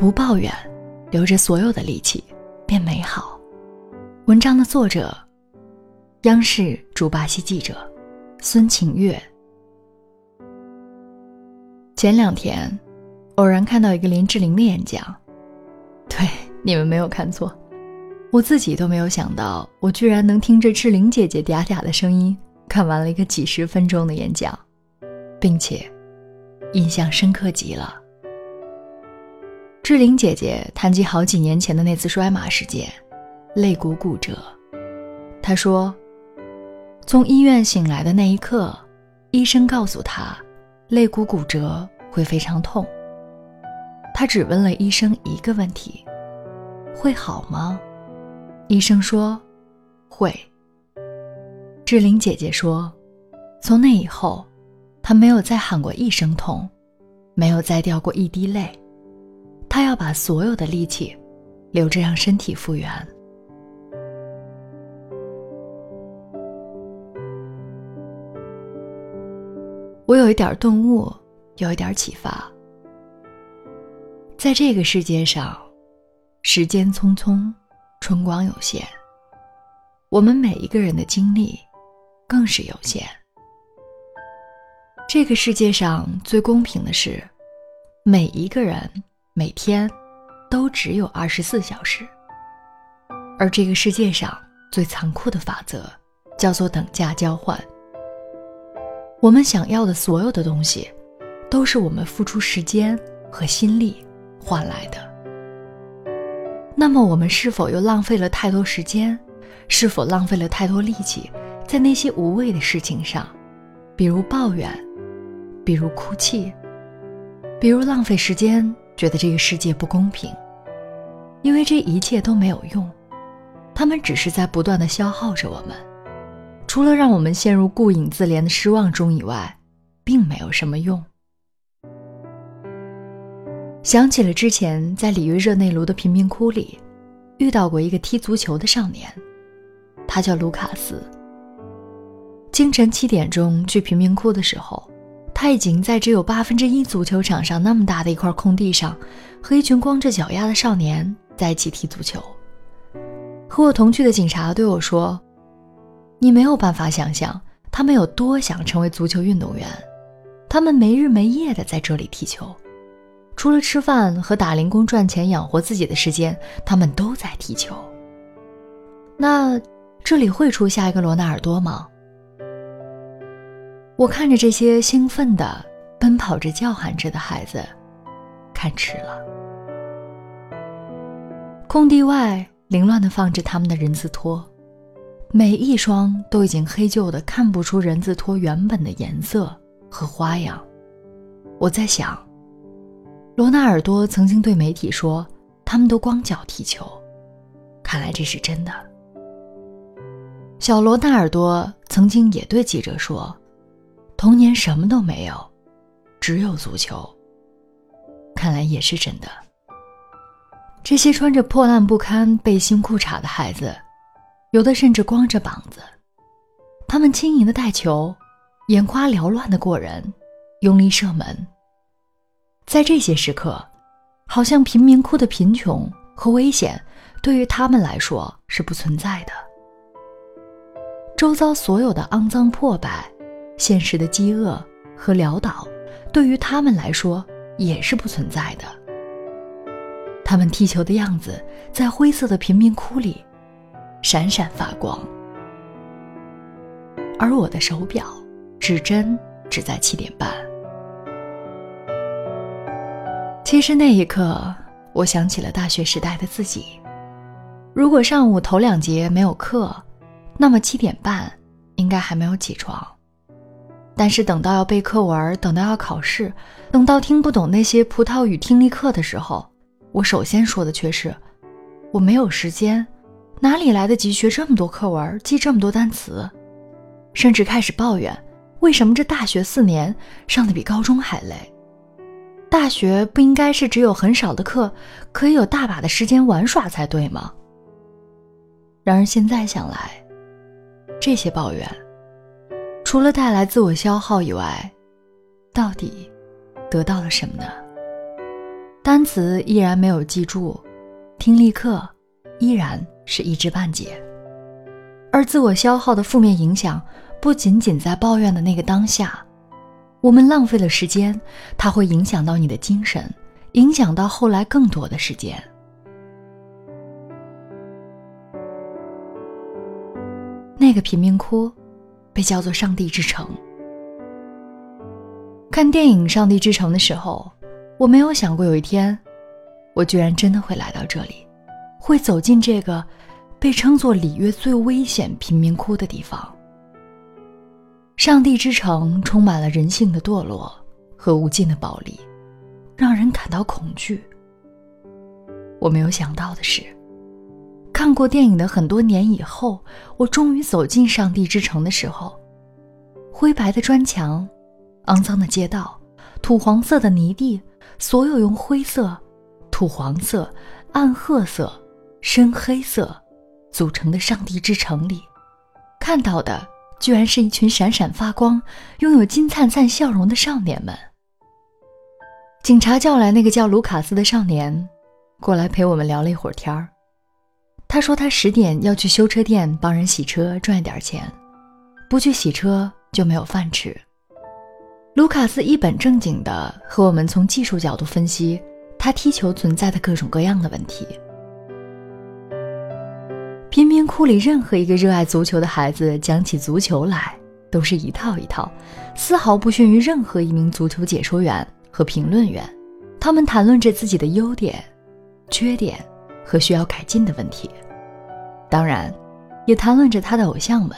不抱怨，留着所有的力气，变美好。文章的作者，央视驻巴西记者孙晴月。前两天，偶然看到一个林志玲的演讲，对，你们没有看错，我自己都没有想到，我居然能听着志玲姐姐嗲嗲的声音，看完了一个几十分钟的演讲，并且印象深刻极了。志玲姐姐谈及好几年前的那次摔马事件。肋骨骨折，她说：“从医院醒来的那一刻，医生告诉她，肋骨骨折会非常痛。他只问了医生一个问题：会好吗？医生说会。志玲姐姐说，从那以后，她没有再喊过一声痛，没有再掉过一滴泪。他要把所有的力气留着，让身体复原。”我有一点顿悟，有一点启发。在这个世界上，时间匆匆，春光有限。我们每一个人的精力更是有限。这个世界上最公平的是，每一个人每天都只有二十四小时。而这个世界上最残酷的法则，叫做等价交换。我们想要的所有的东西，都是我们付出时间和心力换来的。那么，我们是否又浪费了太多时间？是否浪费了太多力气在那些无谓的事情上？比如抱怨，比如哭泣，比如浪费时间，觉得这个世界不公平。因为这一切都没有用，他们只是在不断的消耗着我们。除了让我们陷入顾影自怜的失望中以外，并没有什么用。想起了之前在里约热内卢的贫民窟里，遇到过一个踢足球的少年，他叫卢卡斯。清晨七点钟去贫民窟的时候，他已经在只有八分之一足球场上那么大的一块空地上，和一群光着脚丫的少年在一起踢足球。和我同去的警察对我说。你没有办法想象他们有多想成为足球运动员，他们没日没夜的在这里踢球，除了吃饭和打零工赚钱养活自己的时间，他们都在踢球。那这里会出下一个罗纳尔多吗？我看着这些兴奋的奔跑着、叫喊着的孩子，看迟了。空地外凌乱的放着他们的人字拖。每一双都已经黑旧的，看不出人字拖原本的颜色和花样。我在想，罗纳尔多曾经对媒体说，他们都光脚踢球，看来这是真的。小罗纳尔多曾经也对记者说，童年什么都没有，只有足球，看来也是真的。这些穿着破烂不堪背心裤衩的孩子。有的甚至光着膀子，他们轻盈的带球，眼花缭乱的过人，用力射门。在这些时刻，好像贫民窟的贫穷和危险对于他们来说是不存在的。周遭所有的肮脏破败、现实的饥饿和潦倒，对于他们来说也是不存在的。他们踢球的样子，在灰色的贫民窟里。闪闪发光，而我的手表指针只在七点半。其实那一刻，我想起了大学时代的自己。如果上午头两节没有课，那么七点半应该还没有起床。但是等到要背课文，等到要考试，等到听不懂那些葡萄语听力课的时候，我首先说的却是我没有时间。哪里来得及学这么多课文，记这么多单词，甚至开始抱怨为什么这大学四年上的比高中还累？大学不应该是只有很少的课，可以有大把的时间玩耍才对吗？然而现在想来，这些抱怨除了带来自我消耗以外，到底得到了什么呢？单词依然没有记住，听力课依然是一知半解。而自我消耗的负面影响不仅仅在抱怨的那个当下，我们浪费了时间，它会影响到你的精神，影响到后来更多的时间。那个贫民窟，被叫做“上帝之城”。看电影《上帝之城》的时候，我没有想过有一天，我居然真的会来到这里，会走进这个被称作里约最危险贫民窟的地方。上帝之城充满了人性的堕落和无尽的暴力，让人感到恐惧。我没有想到的是。看过电影的很多年以后，我终于走进上帝之城的时候，灰白的砖墙，肮脏的街道，土黄色的泥地，所有用灰色、土黄色、暗褐色、深黑色组成的上帝之城里，看到的居然是一群闪闪发光、拥有金灿灿笑容的少年们。警察叫来那个叫卢卡斯的少年，过来陪我们聊了一会儿天儿。他说他十点要去修车店帮人洗车赚点钱，不去洗车就没有饭吃。卢卡斯一本正经地和我们从技术角度分析他踢球存在的各种各样的问题。贫民窟里任何一个热爱足球的孩子讲起足球来都是一套一套，丝毫不逊于任何一名足球解说员和评论员。他们谈论着自己的优点、缺点。和需要改进的问题，当然，也谈论着他的偶像们。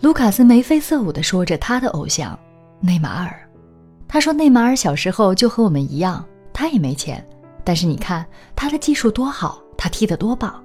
卢卡斯眉飞色舞地说着他的偶像内马尔。他说内马尔小时候就和我们一样，他也没钱，但是你看他的技术多好，他踢得多棒。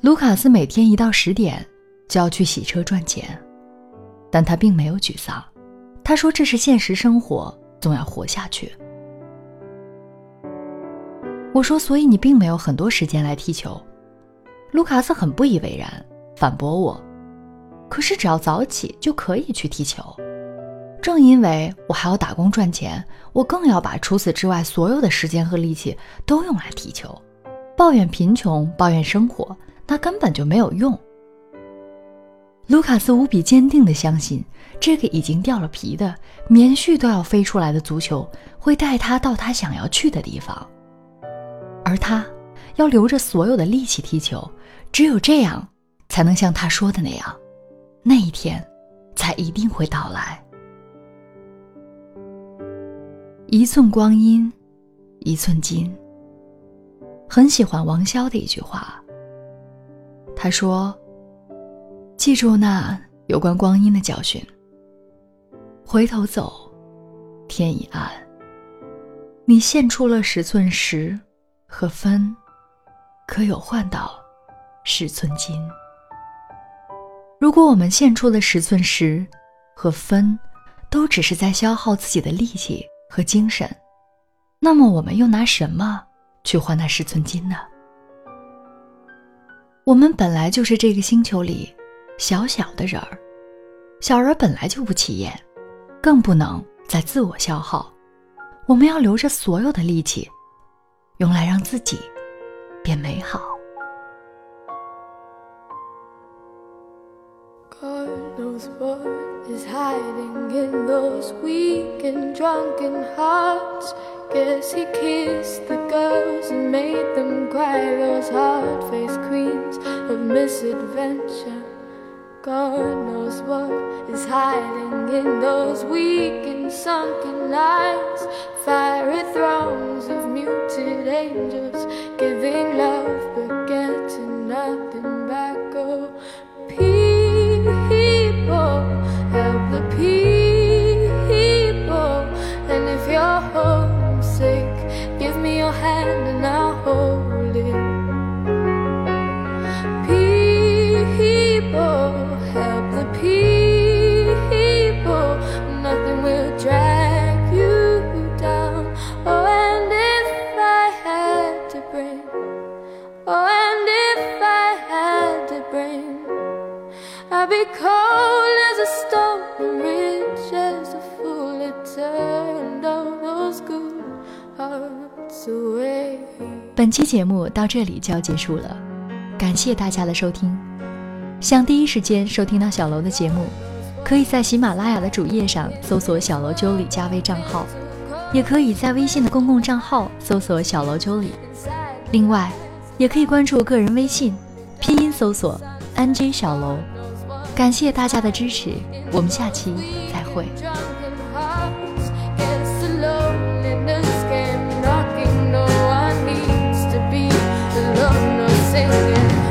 卢卡斯每天一到十点就要去洗车赚钱，但他并没有沮丧。他说这是现实生活，总要活下去。我说，所以你并没有很多时间来踢球。卢卡斯很不以为然，反驳我：“可是只要早起就可以去踢球。正因为我还要打工赚钱，我更要把除此之外所有的时间和力气都用来踢球。抱怨贫穷，抱怨生活，那根本就没有用。”卢卡斯无比坚定地相信，这个已经掉了皮的、棉絮都要飞出来的足球，会带他到他想要去的地方。而他要留着所有的力气踢球，只有这样，才能像他说的那样，那一天才一定会到来。一寸光阴，一寸金。很喜欢王潇的一句话。他说：“记住那有关光阴的教训。回头走，天已暗。你献出了十寸石。”和分，可有换到十寸金？如果我们献出的十寸石和分，都只是在消耗自己的力气和精神，那么我们又拿什么去换那十寸金呢？我们本来就是这个星球里小小的人儿，小人本来就不起眼，更不能再自我消耗。我们要留着所有的力气。用来让自己变美好。God knows what is hiding in those weak and drunken hearts. Guess he kissed the girls and made them cry, those hard faced queens of misadventure. God knows what is hiding in those weak and sunken eyes. Fiery thrones of muted angels giving love but getting nothing back. Oh, people, help the people. And if you're homesick, give me your hand and I'll I'd be cold as a stone and rich as a fool. It turned all those good hearts. 本期节目到这里就要结束了，感谢大家的收听。想第一时间收听到小楼的节目，可以在喜马拉雅的主页上搜索“小楼九里”加微账号，也可以在微信的公共账号搜索“小楼九里”。另外，也可以关注个人微信，拼音搜索 “nj 小楼”。感谢大家的支持，我们下期再会。I'd